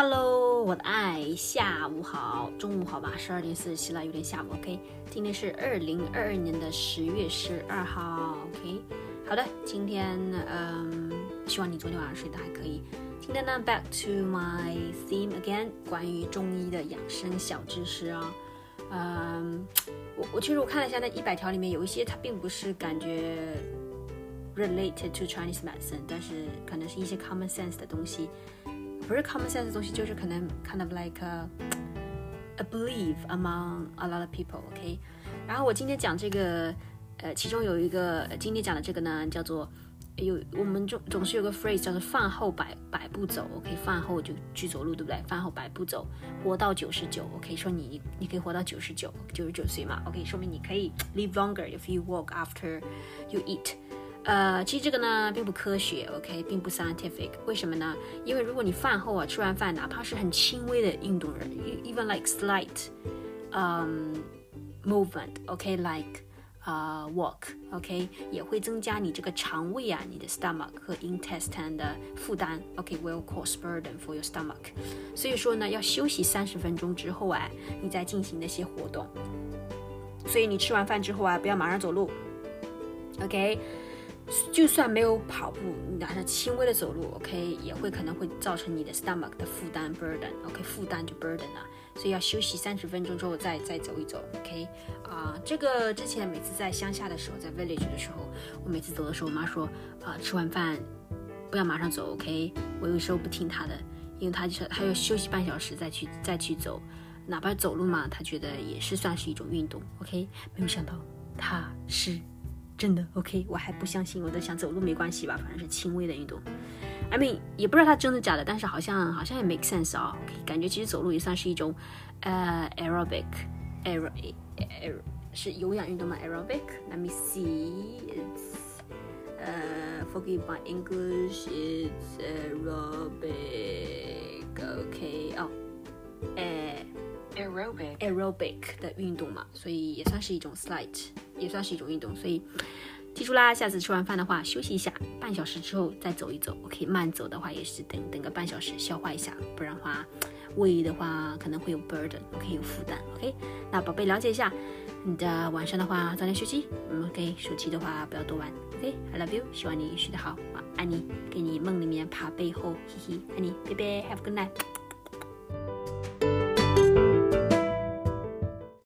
Hello，我的爱，下午好，中午好吧，十二点四十七了，有点下午。OK，今天是二零二二年的十月十二号。OK，好的，今天嗯，希望你昨天晚上睡得还可以。今天呢，Back to my theme again，关于中医的养生小知识啊。嗯，我我其实我看了一下那一百条里面有一些它并不是感觉 related to Chinese medicine，但是可能是一些 common sense 的东西。不是 common sense 的东西，就是可能 kind of like a, a belief among a lot of people. OK，然后我今天讲这个，呃，其中有一个今天讲的这个呢，叫做有我们总总是有个 phrase 叫做饭后百百步走。OK，饭后就去走路，对不对？饭后百步走，活到九十九。OK，说你你可以活到九十九九十九岁嘛？OK，说明你可以 live longer if you walk after you eat。呃，其实这个呢并不科学，OK，并不 scientific。为什么呢？因为如果你饭后啊吃完饭，哪怕是很轻微的运动人，even like slight，嗯，movement，OK，like，啊，walk，OK，也会增加你这个肠胃啊，你的 stomach 和 intestine 的负担，OK，will cause burden for your stomach。所以说呢，要休息三十分钟之后啊，你再进行那些活动。所以你吃完饭之后啊，不要马上走路，OK。就算没有跑步，你哪怕轻微的走路，OK，也会可能会造成你的 stomach 的负担 burden，OK，负担就 burden 啊，所以要休息三十分钟之后再再走一走，OK，啊，这个之前每次在乡下的时候，在 village 的时候，我每次走的时候，我妈说，啊，吃完饭不要马上走，OK，我有时候不听她的，因为她就是她要休息半小时再去再去走，哪怕走路嘛，她觉得也是算是一种运动，OK，没有想到她是。真的 OK，我还不相信，我在想走路没关系吧，反正是轻微的运动。I mean，也不知道它真的假的，但是好像好像也 make sense 啊。感觉其实走路也算是一种呃 aerobic，aer，aer 是有氧运动吗？aerobic？Let me see，it's 呃，forgive my English，it's aerobic，OK，哦，哎。Aerobic aerobic 的运动嘛，所以也算是一种 slight，也算是一种运动。所以记住啦，下次吃完饭的话休息一下，半小时之后再走一走。OK，慢走的话也是等等个半小时消化一下，不然话胃的话可能会有 burden，OK 有负担。OK，那宝贝了解一下，你的晚上的话早点休息。OK，手机的话不要多玩。OK，I love you，希望你睡得好，爱你，给你梦里面爬背后，嘿嘿，爱你，拜拜，Have a good night。